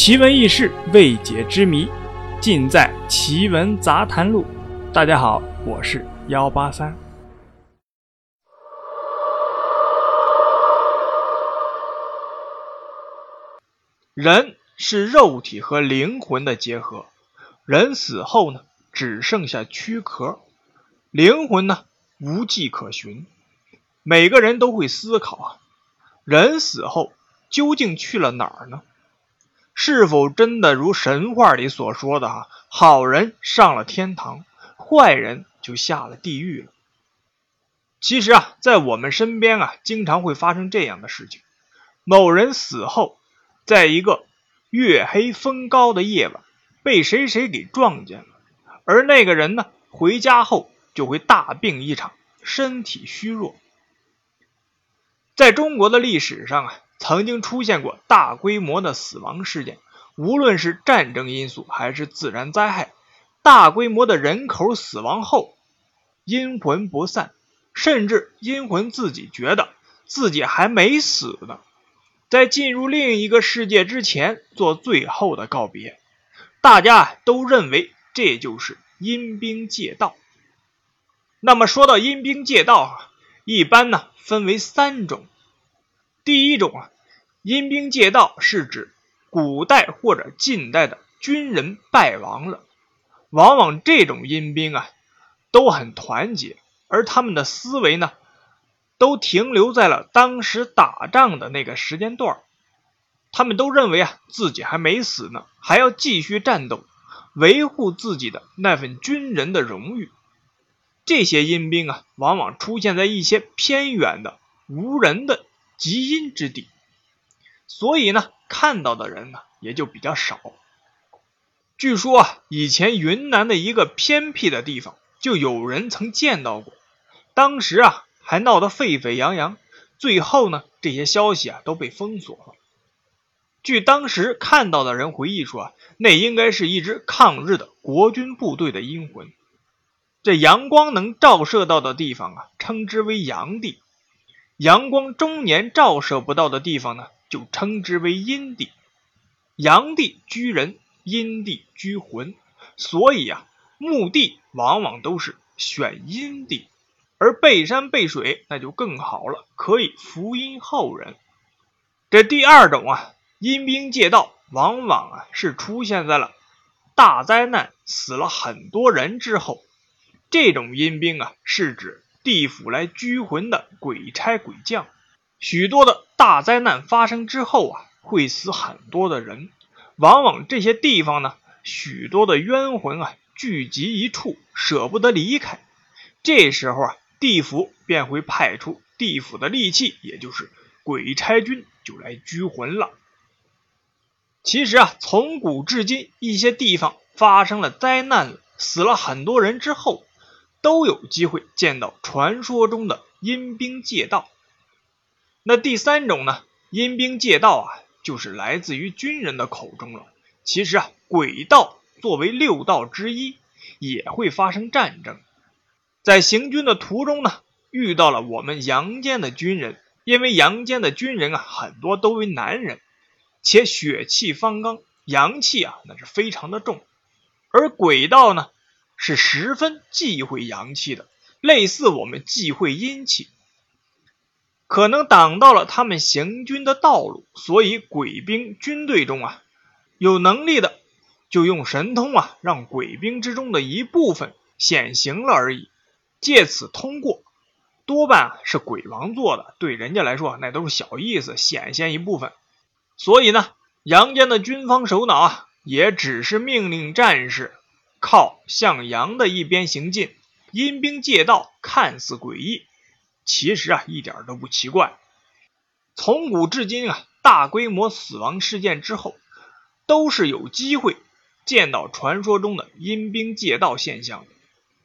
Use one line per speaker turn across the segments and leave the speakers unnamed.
奇闻异事、未解之谜，尽在《奇闻杂谈录》。大家好，我是幺八三。人是肉体和灵魂的结合，人死后呢，只剩下躯壳，灵魂呢，无迹可寻。每个人都会思考啊，人死后究竟去了哪儿呢？是否真的如神话里所说的哈，好人上了天堂，坏人就下了地狱了？其实啊，在我们身边啊，经常会发生这样的事情：某人死后，在一个月黑风高的夜晚，被谁谁给撞见了，而那个人呢，回家后就会大病一场，身体虚弱。在中国的历史上啊。曾经出现过大规模的死亡事件，无论是战争因素还是自然灾害，大规模的人口死亡后，阴魂不散，甚至阴魂自己觉得自己还没死呢，在进入另一个世界之前做最后的告别，大家都认为这就是阴兵借道。那么说到阴兵借道啊，一般呢分为三种。第一种啊，阴兵借道是指古代或者近代的军人败亡了，往往这种阴兵啊都很团结，而他们的思维呢都停留在了当时打仗的那个时间段他们都认为啊自己还没死呢，还要继续战斗，维护自己的那份军人的荣誉。这些阴兵啊，往往出现在一些偏远的无人的。极阴之地，所以呢，看到的人呢也就比较少。据说啊，以前云南的一个偏僻的地方，就有人曾见到过，当时啊还闹得沸沸扬扬。最后呢，这些消息啊都被封锁了。据当时看到的人回忆说啊，那应该是一支抗日的国军部队的阴魂。这阳光能照射到的地方啊，称之为阳地。阳光终年照射不到的地方呢，就称之为阴地。阳地居人，阴地居魂。所以啊，墓地往往都是选阴地，而背山背水那就更好了，可以福荫后人。这第二种啊，阴兵借道，往往啊是出现在了大灾难死了很多人之后。这种阴兵啊，是指。地府来拘魂的鬼差鬼将，许多的大灾难发生之后啊，会死很多的人。往往这些地方呢，许多的冤魂啊聚集一处，舍不得离开。这时候啊，地府便会派出地府的利器，也就是鬼差军，就来拘魂了。其实啊，从古至今，一些地方发生了灾难，死了很多人之后。都有机会见到传说中的阴兵借道。那第三种呢？阴兵借道啊，就是来自于军人的口中了。其实啊，鬼道作为六道之一，也会发生战争。在行军的途中呢，遇到了我们阳间的军人。因为阳间的军人啊，很多都为男人，且血气方刚，阳气啊，那是非常的重。而鬼道呢？是十分忌讳阳气的，类似我们忌讳阴气，可能挡到了他们行军的道路，所以鬼兵军队中啊，有能力的就用神通啊，让鬼兵之中的一部分显形了而已，借此通过，多半是鬼王做的，对人家来说那都是小意思，显现一部分，所以呢，阳间的军方首脑啊，也只是命令战士。靠向阳的一边行进，阴兵借道，看似诡异，其实啊一点都不奇怪。从古至今啊，大规模死亡事件之后，都是有机会见到传说中的阴兵借道现象的。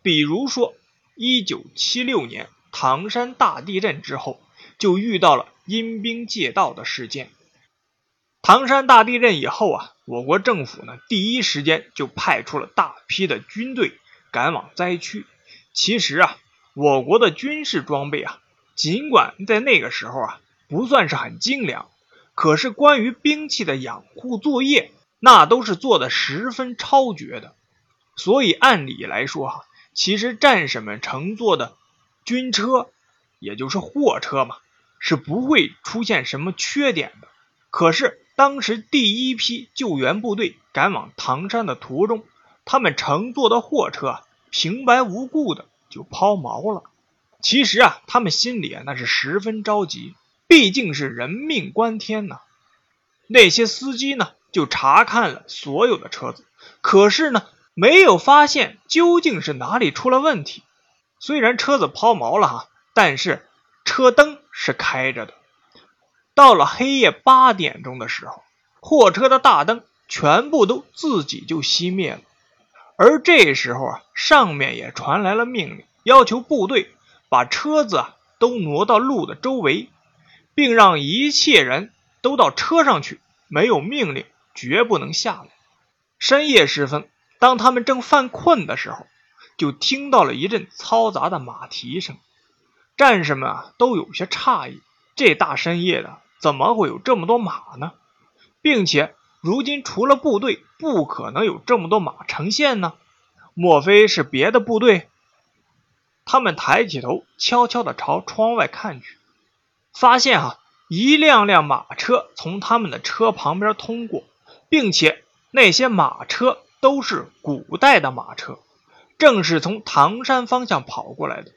比如说，一九七六年唐山大地震之后，就遇到了阴兵借道的事件。唐山大地震以后啊，我国政府呢第一时间就派出了大批的军队赶往灾区。其实啊，我国的军事装备啊，尽管在那个时候啊不算是很精良，可是关于兵器的养护作业那都是做的十分超绝的。所以按理来说哈，其实战士们乘坐的军车，也就是货车嘛，是不会出现什么缺点的。可是当时第一批救援部队赶往唐山的途中，他们乘坐的货车平白无故的就抛锚了。其实啊，他们心里啊那是十分着急，毕竟是人命关天呐。那些司机呢，就查看了所有的车子，可是呢。没有发现究竟是哪里出了问题。虽然车子抛锚了哈，但是车灯是开着的。到了黑夜八点钟的时候，货车的大灯全部都自己就熄灭了。而这时候啊，上面也传来了命令，要求部队把车子啊都挪到路的周围，并让一切人都到车上去。没有命令，绝不能下来。深夜时分。当他们正犯困的时候，就听到了一阵嘈杂的马蹄声。战士们啊，都有些诧异：这大深夜的，怎么会有这么多马呢？并且，如今除了部队，不可能有这么多马呈现呢？莫非是别的部队？他们抬起头，悄悄地朝窗外看去，发现啊，一辆辆马车从他们的车旁边通过，并且那些马车。都是古代的马车，正是从唐山方向跑过来的。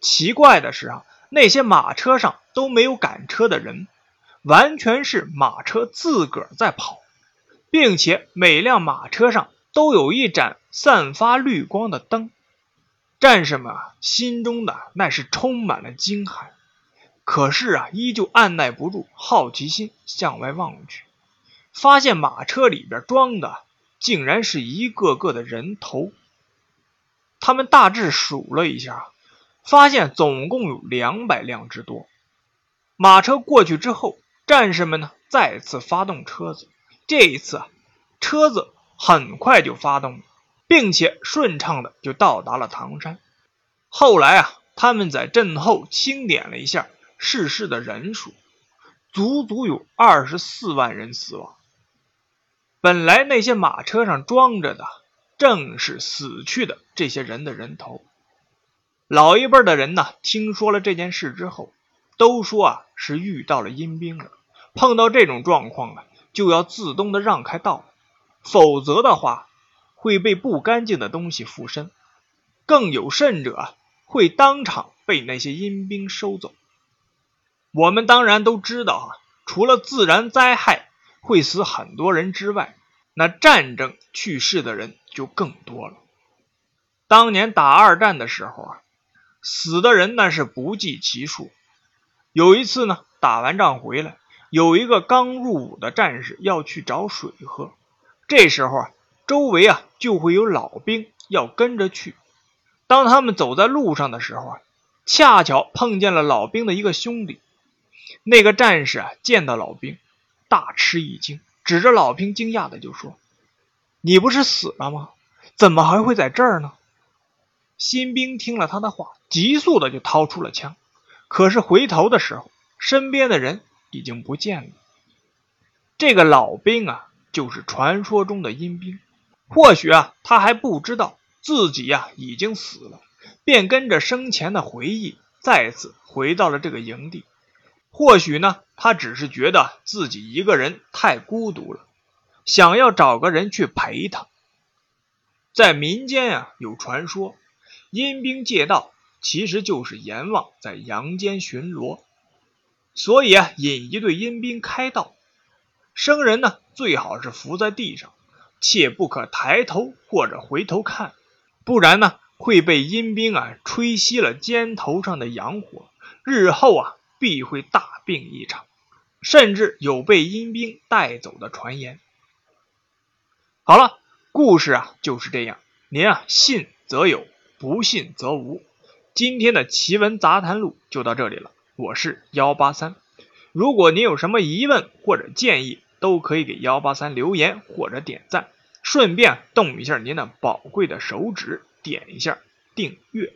奇怪的是啊，那些马车上都没有赶车的人，完全是马车自个儿在跑，并且每辆马车上都有一盏散发绿光的灯。战士们啊，心中的那是充满了惊骇，可是啊，依旧按耐不住好奇心，向外望去，发现马车里边装的。竟然是一个个的人头。他们大致数了一下，发现总共有两百辆之多。马车过去之后，战士们呢再次发动车子。这一次啊，车子很快就发动了，并且顺畅的就到达了唐山。后来啊，他们在阵后清点了一下逝世的人数，足足有二十四万人死亡。本来那些马车上装着的正是死去的这些人的人头。老一辈的人呢，听说了这件事之后，都说啊是遇到了阴兵了。碰到这种状况啊，就要自动的让开道，否则的话会被不干净的东西附身，更有甚者会当场被那些阴兵收走。我们当然都知道啊，除了自然灾害。会死很多人之外，那战争去世的人就更多了。当年打二战的时候啊，死的人那是不计其数。有一次呢，打完仗回来，有一个刚入伍的战士要去找水喝，这时候啊，周围啊就会有老兵要跟着去。当他们走在路上的时候啊，恰巧碰见了老兵的一个兄弟。那个战士啊，见到老兵。大吃一惊，指着老兵惊讶的就说：“你不是死了吗？怎么还会在这儿呢？”新兵听了他的话，急速的就掏出了枪，可是回头的时候，身边的人已经不见了。这个老兵啊，就是传说中的阴兵。或许啊，他还不知道自己呀已经死了，便跟着生前的回忆，再次回到了这个营地。或许呢，他只是觉得自己一个人太孤独了，想要找个人去陪他。在民间啊，有传说，阴兵借道其实就是阎王在阳间巡逻，所以啊，引一队阴兵开道。生人呢，最好是伏在地上，切不可抬头或者回头看，不然呢，会被阴兵啊吹熄了肩头上的阳火，日后啊。必会大病一场，甚至有被阴兵带走的传言。好了，故事啊就是这样，您啊信则有，不信则无。今天的奇闻杂谈录就到这里了，我是幺八三。如果您有什么疑问或者建议，都可以给幺八三留言或者点赞，顺便动一下您的宝贵的手指，点一下订阅。